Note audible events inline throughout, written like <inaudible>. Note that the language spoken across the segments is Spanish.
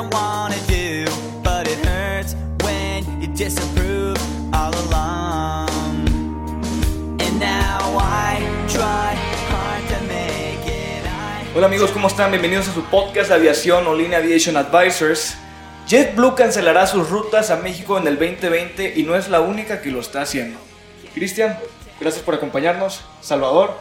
I disapprove all along. And now I try hard to make it. Hola amigos, ¿cómo están? Bienvenidos a su podcast de aviación o Línea Aviation Advisors. JetBlue cancelará sus rutas a México en el 2020 y no es la única que lo está haciendo. Cristian, gracias por acompañarnos. Salvador,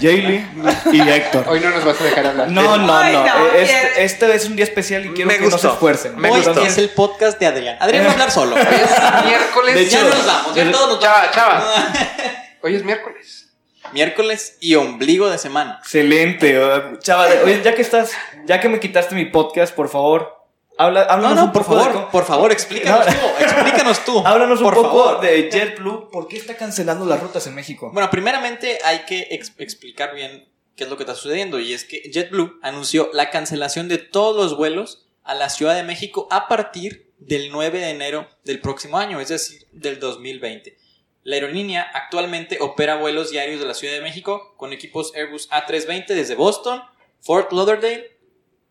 Jaylee y Héctor. Hoy no nos vas a dejar hablar. No, no, no. Este, este, es un día especial y quiero que no se esfuercen. Me Hoy es el podcast de Adrián. Adrián va a hablar solo. Hoy es miércoles. ya nos vamos. Ya todos nos chava, chava. <laughs> Hoy es miércoles. Miércoles y ombligo de semana. Excelente. Chava, oye, ya que estás, ya que me quitaste mi podcast, por favor, Habla, háblanos no, no, un por poco favor, por favor, explícanos tú, explícanos tú. <laughs> Háblanos un poco de JetBlue, ¿por qué está cancelando las rutas en México? Bueno, primeramente hay que explicar bien qué es lo que está sucediendo y es que JetBlue anunció la cancelación de todos los vuelos a la Ciudad de México a partir del 9 de enero del próximo año, es decir, del 2020. La aerolínea actualmente opera vuelos diarios de la Ciudad de México con equipos Airbus A320 desde Boston, Fort Lauderdale,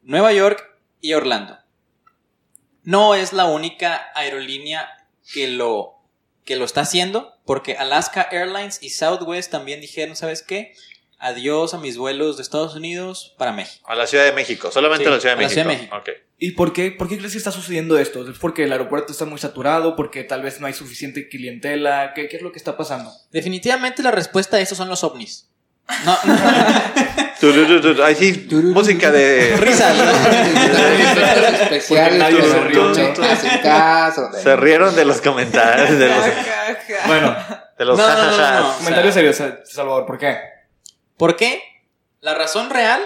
Nueva York y Orlando no es la única aerolínea que lo, que lo está haciendo, porque Alaska Airlines y Southwest también dijeron, ¿sabes qué? Adiós a mis vuelos de Estados Unidos para México. A la Ciudad de México, solamente a la Ciudad de México. La Ciudad de México. Okay. ¿Y por qué, por qué crees que está sucediendo esto? ¿Es porque el aeropuerto está muy saturado? ¿Porque tal vez no hay suficiente clientela? ¿Qué, qué es lo que está pasando? Definitivamente la respuesta a eso son los ovnis. No, <laughs> Ahí sí, música de. Risa. Se rieron de los comentarios. De los... bueno, de los comentarios serios, Salvador, ¿por qué? ¿Por qué? La razón real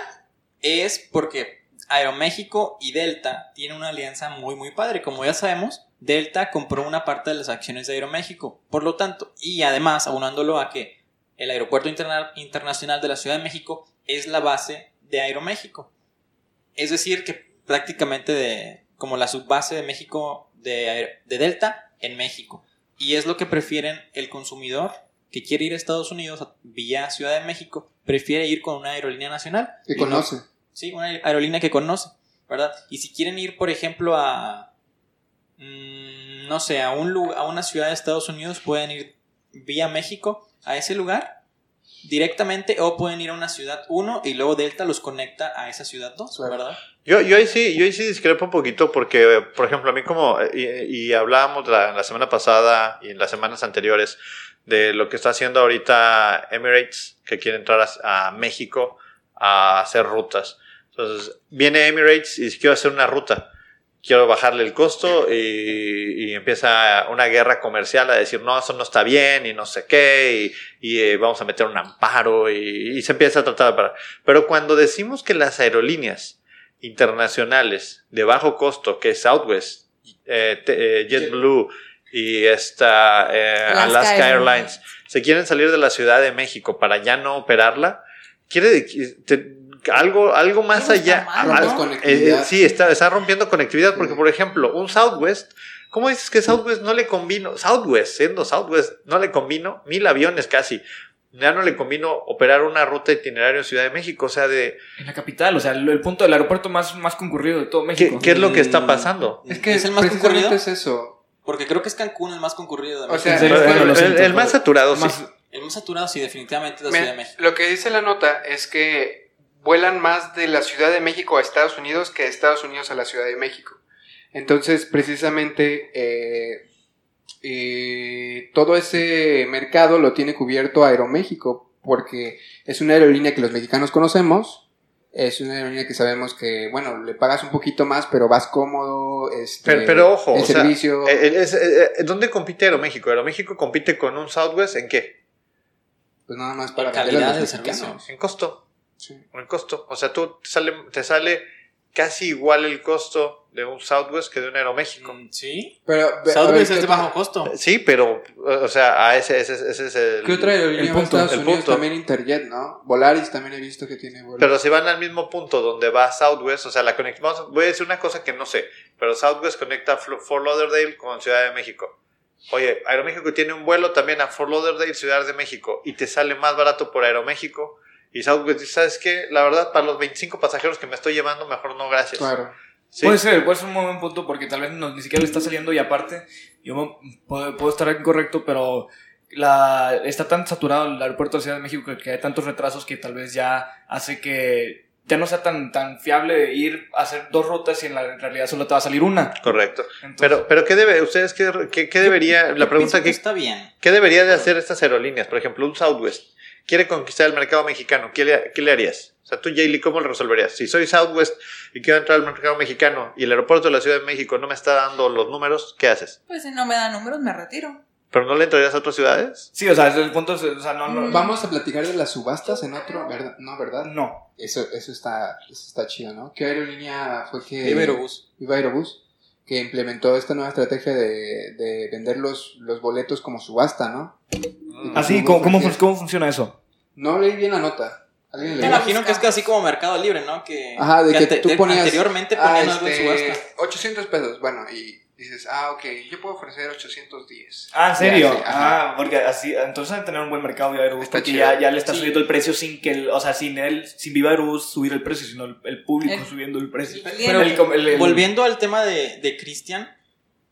es porque Aeroméxico y Delta tienen una alianza muy, muy padre. Como ya sabemos, Delta compró una parte de las acciones de Aeroméxico. Por lo tanto, y además, aunándolo a que el Aeropuerto Internacional de la Ciudad de México es la base de Aeroméxico. Es decir, que prácticamente de, como la subbase de México de, Delta en México. Y es lo que prefieren el consumidor que quiere ir a Estados Unidos vía Ciudad de México, prefiere ir con una aerolínea nacional. Que conoce. sí, una aerolínea que conoce, ¿verdad? Y si quieren ir, por ejemplo, a, mm, no sé, a, un, a una ciudad de Estados Unidos, pueden ir vía México a ese lugar directamente o pueden ir a una ciudad 1 y luego Delta los conecta a esa ciudad 2, ¿verdad? Yo, yo, ahí sí, yo ahí sí discrepo un poquito porque, por ejemplo, a mí como, y, hablábamos la, semana pasada y en las semanas anteriores de lo que está haciendo ahorita Emirates, que quiere entrar a, México a hacer rutas. Entonces, viene Emirates y quiere hacer una ruta quiero bajarle el costo y, empieza una guerra comercial a decir, no, eso no está bien y no sé qué, y, eh, vamos a meter un amparo y, se empieza a tratar de parar. Pero cuando decimos que las aerolíneas internacionales de bajo costo, que es Southwest, eh, eh, JetBlue y esta Alaska, Airlines, se quieren salir de la Ciudad de México para ya no operarla, quiere algo, algo más allá. Eh, eh, sí, está, está rompiendo conectividad porque, por ejemplo, un Southwest, ¿cómo dices que Southwest no le convino? Southwest, siendo Southwest, no le convino mil aviones casi. Ya no le convino operar una ruta itinerario en Ciudad de México, o sea, de... En la capital, o sea, el, punto del aeropuerto más, más concurrido de todo México. ¿Qué, es lo que está pasando? Es que es el más concurrido. es eso. Porque creo que es Cancún el más concurrido de O sea, el, más saturado, sí. El más saturado, sí, definitivamente la Ciudad de México. Lo que dice la nota es que vuelan más de la Ciudad de México a Estados Unidos que de Estados Unidos a la Ciudad de México. Entonces, precisamente, eh, eh, todo ese mercado lo tiene cubierto Aeroméxico, porque es una aerolínea que los mexicanos conocemos, es una aerolínea que sabemos que, bueno, le pagas un poquito más, pero vas cómodo. Este, pero, ojo, el servicio. Eh, ¿dónde compite Aeroméxico? Aeroméxico compite con un Southwest en qué? Pues nada más para calidad del servicio. En costo. Sí. El costo. O sea, tú te sale, te sale casi igual el costo de un Southwest que de un Aeroméxico. Mm, Sí. Pero, Southwest ver, es ¿qué de bajo costo. Sí, pero, o sea, a ese, ese, ese es el... ¿Qué otra aerolínea El punto, Estados el Unidos? punto. También Interjet, ¿no? Volaris también he visto que tiene vuelos. Pero si van al mismo punto donde va Southwest, o sea, la a- voy a decir una cosa que no sé, pero Southwest conecta Flo- Fort Lauderdale con Ciudad de México. Oye, Aeroméxico tiene un vuelo también a Fort Lauderdale, Ciudad de México, y te sale más barato por Aeroméxico. Y Southwest dice, ¿sabes qué? La verdad, para los 25 pasajeros que me estoy llevando, mejor no, gracias. Claro. Sí. Puede ser, puede ser un muy buen punto porque tal vez no- ni siquiera le está saliendo y aparte, yo me- puedo, puedo estar incorrecto, pero la, está tan saturado el aeropuerto de Ciudad de México que, que hay tantos retrasos que tal vez ya hace que ya no sea tan, tan fiable ir a hacer dos rutas y en, la, en realidad solo te va a salir una. Correcto. Entonces, Pero, pero ¿qué debe, ustedes qué, qué, qué debería, la pregunta que, está bien. ¿qué debería de hacer estas aerolíneas? Por ejemplo, un Southwest quiere conquistar el mercado mexicano, ¿qué le, qué le harías? O sea, tú, Jaylee, ¿cómo lo resolverías? Si soy Southwest y quiero entrar al mercado mexicano y el aeropuerto de la Ciudad de México no me está dando los números, ¿qué haces? Pues si no me da números, me retiro. ¿Pero no le entrarías a otras ciudades? sí, o sea, el punto es, o sea, no, no, Vamos a platicar de las subastas en otro, ¿verdad? No, ¿verdad? no. Eso, eso está, eso está chido, ¿no? ¿Qué aerolínea fue que... Viva Aerobús. Viva Aerobús, que implementó esta nueva estrategia de, de vender los, los boletos como subasta, ¿no? Así, Hubo ¿cómo, cómo, cómo funciona eso? No leí bien la nota. ¿Alguien Me imagino que es casi como Mercado Libre, ¿no? Que, Ajá, de que ante- tú de- ponías... anteriormente ah, ponían algo en este, subasta. 800 pesos, bueno, y dices, ah, ok, yo puedo ofrecer 810. Ah, ¿en serio? Sí, ah, porque así, entonces van a tener un buen mercado Viva Aerobús Está porque ya, ya le está Sí. subiendo el precio sin que, el, o sea, sin él, sin Viva Aerobús subir el precio, sino el, el público El- subiendo el precio. el Pero cliente. el- el- el- volviendo al tema de, de Cristian,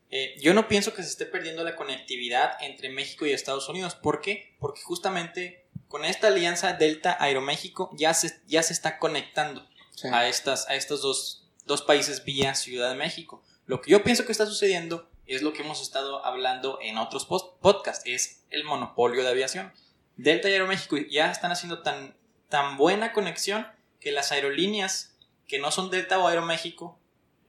eh, yo no pienso que se esté perdiendo la conectividad entre México y Estados Unidos. ¿Por qué? Porque justamente con esta alianza Delta Aeroméxico ya se, ya se está conectando Sí. a, estas, a estos dos, dos países vía Ciudad de México. Lo que yo pienso que está sucediendo es lo que hemos estado hablando en otros podcasts, es el monopolio de aviación. Delta y Aeroméxico ya están haciendo tan, tan buena conexión que las aerolíneas que no son Delta o Aeroméxico,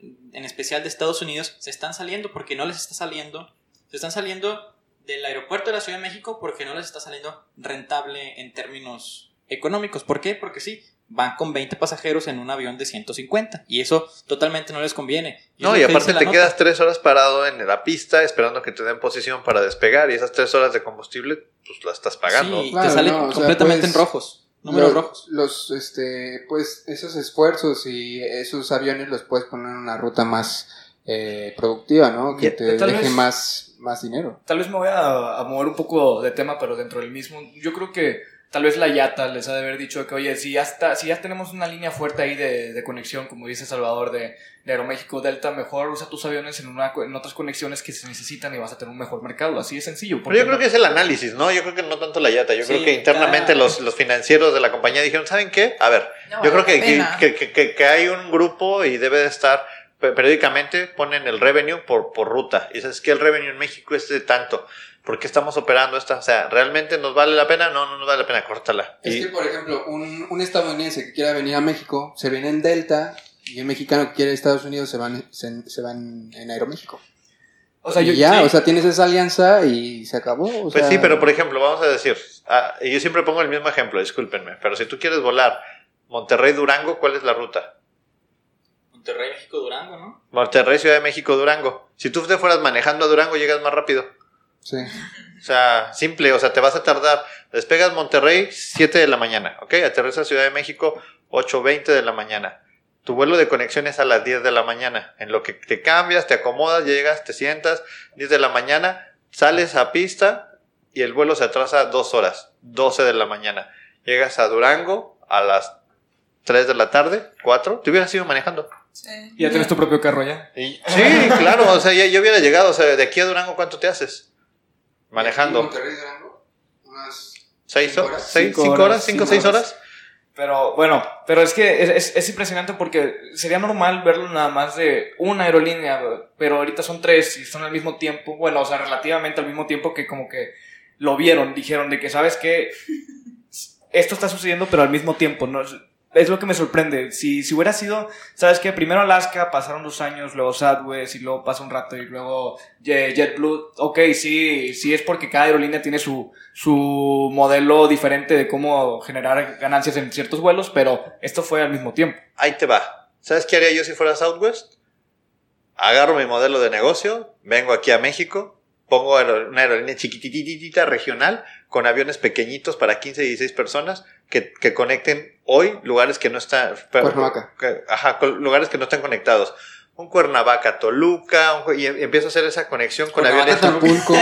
en especial de Estados Unidos, se están saliendo porque no les está saliendo. Se están saliendo del aeropuerto de la Ciudad de México porque no les está saliendo rentable en términos económicos. ¿Por qué? Porque sí, van con 20 pasajeros en un avión de 150 y eso totalmente no les conviene. No, y aparte te nota. quedas tres horas parado en la pista esperando que te den posición para despegar y esas tres horas de combustible, pues la estás pagando. Sí, Claro, te sale no, o sea, completamente pues, en rojos. Números los, rojos. Los, este, pues, esos esfuerzos y esos aviones los puedes poner en una ruta más eh, productiva, ¿no? Que te deje vez- más, más dinero. Tal vez me voy a, a mover un poco de tema, pero dentro del mismo. Yo creo que tal vez la YATA les ha de haber dicho que, oye, si ya, está, si ya tenemos una línea fuerte ahí de, de conexión, como dice Salvador, de, de Aeroméxico Delta, mejor usa tus aviones en, una, en otras conexiones que se necesitan y vas a tener un mejor mercado. Así de sencillo. Pero yo creo que es el análisis, ¿no? Yo creo que no tanto la yata. Yo Sí, creo que internamente los, los financieros de la compañía dijeron, ¿saben qué? A ver, No yo creo que, que, que- que- hay un grupo y debe de estar pe- periódicamente ponen el revenue por, por ruta. Y dices que el revenue en México es de tanto. ¿Por qué estamos operando esta? O sea, ¿realmente nos vale la pena? No, no nos vale la pena, córtala. Es Y- que, por ejemplo, un, un estadounidense que quiera venir a México se viene en Delta y un mexicano que quiere ir a Estados Unidos se van, se, se van en Aeroméxico. O sea, yo, ya, sí. o sea, tienes esa alianza y se acabó. o Pues sea, sí, pero por ejemplo, vamos a decir, ah, y yo siempre pongo el mismo ejemplo, discúlpenme, pero si tú quieres volar Monterrey-Durango, ¿cuál es la ruta? Monterrey, México, Durango, ¿no? Monterrey, Ciudad de México, Durango. Si tú te fueras manejando a Durango, llegas más rápido. Sí. O sea, simple, o sea, te vas a tardar. Despegas Monterrey 7 de la mañana, ¿ok? Aterrizas Ciudad de México 8.20 de la mañana. Tu vuelo de conexión es a las 10 de la mañana. En lo que te cambias, te acomodas, llegas, te sientas, 10 de la mañana, sales a pista y el vuelo se atrasa dos horas, 12 de la mañana. Llegas a Durango a las 3 de la tarde, 4, te hubieras ido manejando. Sí. Ya tienes tu propio carro ya. Y- sí, claro, o sea, ya, yo hubiera llegado, o sea, de aquí a Durango, ¿cuánto te haces? Manejando. Monterrey, Durango, unas ¿Seis cinco horas? Cinco ¿Cinco horas? ¿Cinco o cinco seis horas. horas? Pero bueno, pero es que es, es- es impresionante porque sería normal verlo nada más de una aerolínea, pero ahorita son tres y son al mismo tiempo, bueno, o sea, relativamente al mismo tiempo que como que lo vieron, dijeron de que, ¿sabes qué? <laughs> Esto está sucediendo, pero al mismo tiempo, ¿no? Es lo que me sorprende. Si, si hubiera sido, ¿sabes qué? Primero Alaska, pasaron dos años, luego Southwest y luego pasa un rato y luego JetBlue. Ok, sí, sí es porque cada aerolínea tiene su, su modelo diferente de cómo generar ganancias en ciertos vuelos, pero esto fue al mismo tiempo. Ahí te va. ¿Sabes qué haría yo si fuera Southwest? Agarro mi modelo de negocio, vengo aquí a México, pongo una aerolínea chiquitititita regional con aviones pequeñitos para 15 y 16 personas que, que conecten hoy lugares que no están... Ajá, lugares que no están conectados. Un Cuernavaca, Toluca, un y em- empiezo a hacer esa conexión con aviones... Acapulco,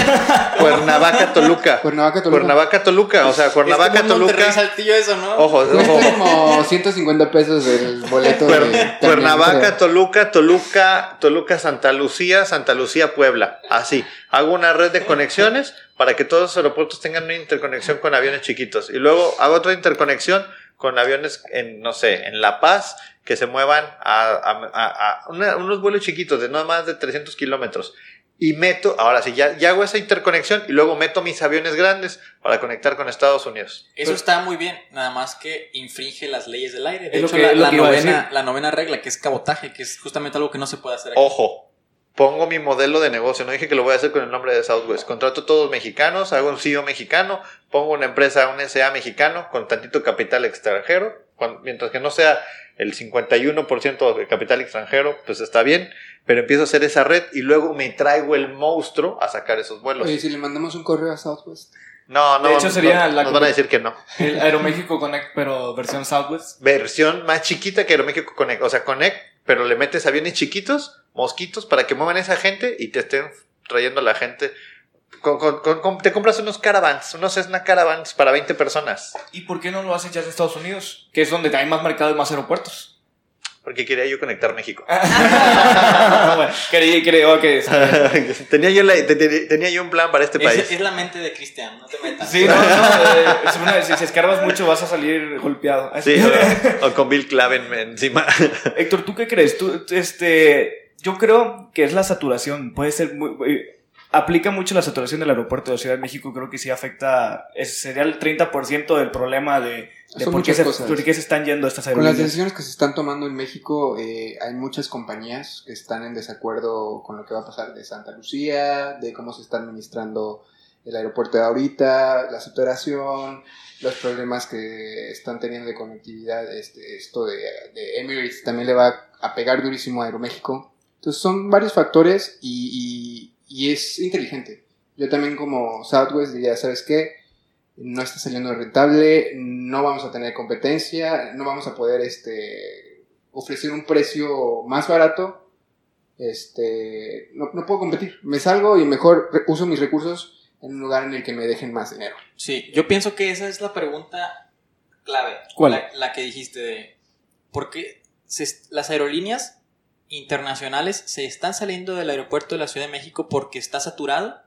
<laughs> Cuernavaca, Toluca. Cuernavaca, Toluca. Cuernavaca, Toluca. O sea, Cuernavaca, es como un Toluca. Saltillo eso, ¿no? Ojo, ojo. como 150 pesos el boleto Cuer- Cuernavaca. Toluca, Toluca, Toluca, Santa Lucía, Santa Lucía, Puebla. Así. Hago una red de conexiones para que todos los aeropuertos tengan una interconexión con aviones chiquitos. Y luego hago otra interconexión con aviones en, no sé, en La Paz, que se muevan a, a- a- a una- unos vuelos chiquitos de no más de 300 kilómetros. Y meto, ahora sí, ya, ya hago esa interconexión y luego meto mis aviones grandes para conectar con Estados Unidos. Eso está muy bien, nada más que infringe las leyes del aire. De hecho, que- la, a novena, la novena regla, que es cabotaje, que es justamente algo que no se puede hacer aquí. Ojo, pongo mi modelo de negocio. No dije que lo voy a hacer con el nombre de Southwest. Contrato todos mexicanos, hago un CEO mexicano, pongo una empresa, un SA mexicano con tantito capital extranjero. Mientras que no sea el 51% de capital extranjero, pues está bien. Pero empiezo a hacer esa red y luego me traigo el monstruo a sacar esos vuelos. Oye, si le mandamos un correo a Southwest. No, no, De hecho, sería no, la nos van a decir que no. El Aeroméxico Connect, pero versión Southwest. Versión más chiquita que Aeroméxico Connect. O sea, Connect, pero le metes aviones chiquitos, mosquitos, para que muevan esa gente y te estén trayendo a la gente. Con- con- con- con- te compras unos caravans, unos Cessna caravans para 20 personas. ¿Y por qué no lo hacen ya en Estados Unidos? Que es donde hay más mercado y más aeropuertos. Porque quería yo conectar México. <laughs> bueno, creí, creo que... <laughs> tenía, yo la- te- te- tenía yo un plan para este es, país. es la mente de Cristian, no te metas. Sí, no, no, eh, es una- si, si escarbas mucho vas a salir golpeado. Sí, <laughs> o, o con Bill Claven encima. Héctor, ¿tú qué crees? Tú, este, yo creo que es la saturación. Puede ser muy. eh, Aplica mucho la saturación del aeropuerto de Ciudad de México. Creo que sí afecta. es- sería el 30% del problema de, de por, qué se, por qué se están yendo estas Con las aerolíneas. decisiones que se están tomando en México, eh, hay muchas compañías que están en desacuerdo con lo que va a pasar de Santa Lucía, de cómo se está administrando el aeropuerto de ahorita, la saturación, los problemas que están teniendo de conectividad, este, esto de, de Emirates también le va a pegar durísimo a Aeroméxico. Entonces son varios factores y, y- y es inteligente. Yo también como Southwest diría, ¿sabes qué? no está saliendo rentable, no vamos a tener competencia, no vamos a poder este, ofrecer un precio más barato, este, no, no puedo competir, me salgo y mejor uso mis recursos en un lugar en el que me dejen más dinero. Sí, yo pienso que esa es la pregunta clave. ¿Cuál? La, la que dijiste de por qué se- las aerolíneas internacionales se están saliendo del aeropuerto de la Ciudad de México porque está saturado.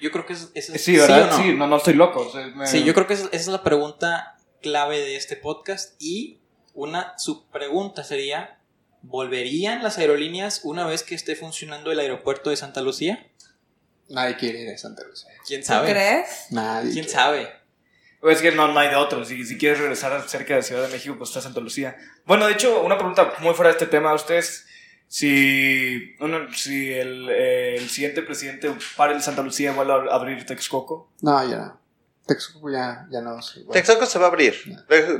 Yo creo que es, esa es- Sí, ¿verdad? o no? Sí, no, no estoy loco. o sea, me- Sí, yo creo que esa, esa es la pregunta clave de este podcast. Y una subpregunta sería: ¿volverían las aerolíneas una vez que esté funcionando el aeropuerto de Santa Lucía? Nadie quiere ir a Santa Lucía. ¿Quién ¿Tú sabe? crees? Nadie. ¿Quién quiere. sabe? Es que no, hay de otro. Si, si quieres regresar cerca de Ciudad de México, pues está Santa Lucía. Bueno, de hecho, una pregunta muy fuera de este tema. ¿Ustedes, si, uno, si el, eh, el siguiente presidente para el Santa Lucía vuelve a abrir Texcoco? No, ya. Texcoco ya, ya no. sé, bueno. Texaco se va a abrir.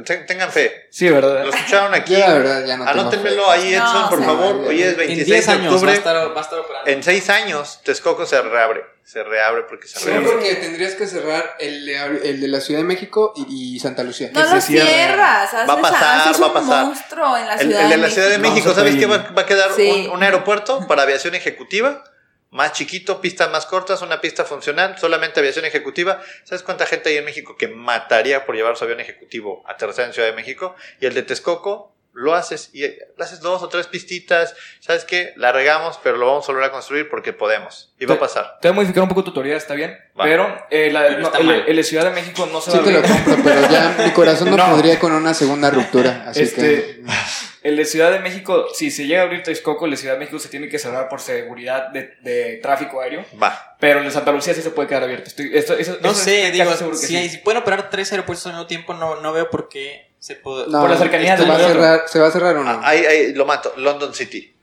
Ten- Tengan fe. Sí, ¿verdad? Lo escucharon aquí. Yo la verdad ya no Anótenmelo ahí, Edson, No, por sí. favor. Hoy es En 26 10 de años va a, octubre. estar, va a estar operando. En 6 años, Texcoco se reabre. Se reabre porque se Sí, reabre. porque tendrías que cerrar el de, el de la Ciudad de México y, y Santa Lucía. No lo cierras. Haces, Va a pasar, haces va a un pasar. monstruo en la El, Ciudad el de de la Ciudad de México. ¿sabes qué? Va, va a quedar Sí. un, un aeropuerto para aviación ejecutiva, más chiquito, pistas más cortas, una pista funcional, solamente aviación ejecutiva. ¿Sabes cuánta gente hay en México que mataría por llevar su avión ejecutivo a aterrizar en Ciudad de México? Y el de Texcoco lo haces y haces dos o tres pistitas. ¿Sabes qué? La regamos, pero lo vamos a volver a construir porque podemos. Y va a pasar. Te voy a modificar un poco tu teoría, está bien. Va. Pero, eh, la- Pero no, está el, de Ciudad de México no se Sí va a te lo abrir. compro, pero ya <laughs> mi corazón no, No. podría con una segunda ruptura. Así Este, que. El de Ciudad de México, si se llega a abrir Texcoco, el de Ciudad de México se tiene que cerrar por seguridad de, de tráfico aéreo. Va. Pero el de Santa Lucía sí se puede quedar abierto. Estoy, esto- eso- No eso sé, digo, casi seguro que si, sí. si pueden operar tres aeropuertos al mismo tiempo, no, no veo por qué Se puede- No, Por la cercanía se del va, a cerrar, ¿Se va a cerrar o no? Ah, ahí, ahí lo mato. London City.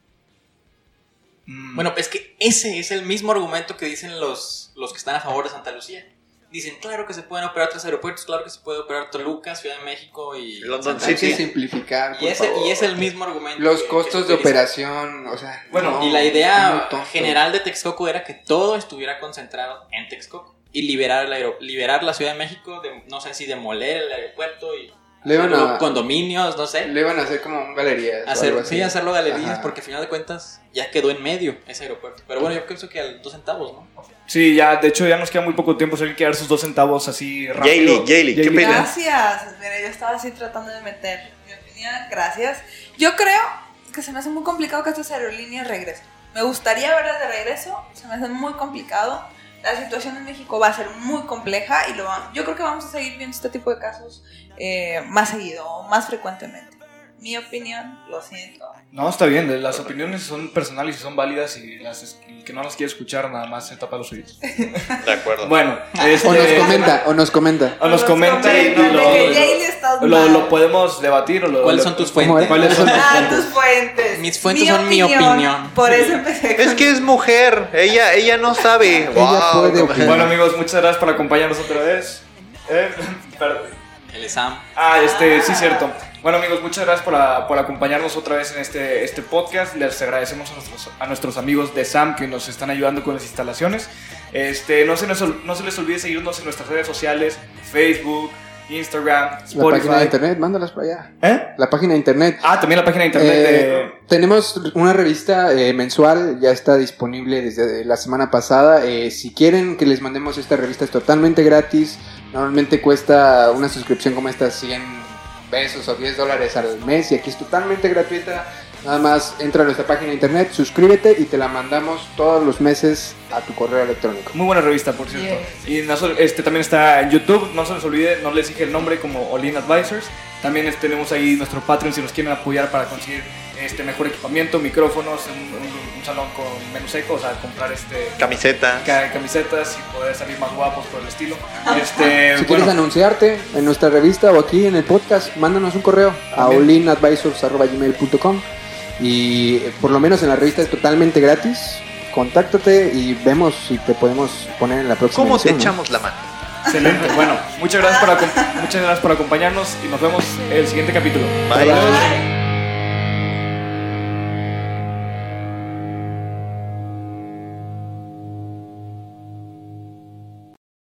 Mm. Bueno, es que ese es el mismo argumento que dicen los, los que están a favor de Santa Lucía. Dicen, claro que se pueden operar tres aeropuertos, claro que se puede operar Toluca, Ciudad de México y London Hay que City. simplificar. Y por es, el- favor. y es el mismo argumento. Los que- costos de operación, o sea. Bueno, no, Y la idea general de Texcoco era que todo estuviera concentrado en Texcoco y liberar, el liberar la Ciudad de México, de, no sé si demoler el aeropuerto y Le iban hacerlo a- condominios, no sé. Le iban a hacer como un galería. Hacer, algo así. sí, hacerlo galerías Ajá. porque al final de cuentas ya quedó en medio ese aeropuerto. Pero bueno, yo pienso que a dos centavos, ¿no? Sí, ya, de hecho ya nos queda muy poco tiempo, hay que dar sus dos centavos así rápido. Yayli, ¿qué opinas? Gracias. Mira, yo estaba así tratando de meter mi opinión. Gracias. Yo creo que se me hace muy complicado que estas aerolíneas regresen. Me gustaría verlas de regreso. Se me hace muy complicado. La situación en México va a ser muy compleja y lo va- yo creo que vamos a seguir viendo este tipo de casos eh, más seguido o más frecuentemente. Mi opinión, lo siento. No, está bien, las opiniones son personales y son válidas y las, el que no las quiere escuchar nada más se tapa los oídos. De acuerdo. Bueno, <laughs> O este, nos comenta, o nos comenta. o nos comenta y lo, lo, lo podemos debatir o lo, ¿Cuáles son tus ¿Cómo fuentes? ¿Cuáles son Ah, tus fuentes. Mis fuentes son mi opinión. Por eso empecé con... Es que es mujer. Ella, ella no sabe. Ella Wow. puede opinar. Bueno amigos, muchas gracias por acompañarnos otra vez. Eh, <laughs> perdón. El exam. Ah, este, sí, cierto. Bueno, amigos, muchas gracias por, a- por acompañarnos otra vez en este, este podcast. Les agradecemos a nuestros, a nuestros amigos de SAM que nos están ayudando con las instalaciones. Este, no, se nos no se les olvide seguirnos en nuestras redes sociales: Facebook, Instagram, La página de Spotify. internet, mándalas para allá. ¿Eh? La página de internet. Ah, también la página de internet Eh, de. Tenemos una revista eh, mensual, ya está disponible desde la semana pasada. Eh, si quieren que les mandemos esta revista es totalmente gratis. Normalmente cuesta una suscripción como esta 100 pesos o 10 dólares al mes y aquí es totalmente gratuita. Nada más entra a nuestra página de internet, suscríbete y te la mandamos todos los meses a tu correo electrónico. Muy buena revista, por cierto. Y no este, también está en YouTube. No se les olvide, no les dije el nombre como Olin Advisors. También tenemos ahí nuestro Patreon si nos quieren apoyar para conseguir este mejor equipamiento, micrófonos, un, un- un salón con menú seco, o sea, comprar este Camiseta. ca- camisetas y poder salir más guapos por el estilo. Este, Si bueno, quieres anunciarte en nuestra revista o aquí en el podcast, mándanos un correo a También. olinadvisors.gmail.com y eh, por lo menos en la revista es totalmente gratis. Contáctate y vemos si te podemos poner en la próxima ¿Cómo te echamos la mano? excelente. Bueno, muchas gracias, por acom- muchas gracias por acompañarnos y nos vemos el siguiente capítulo. Bye. Bye.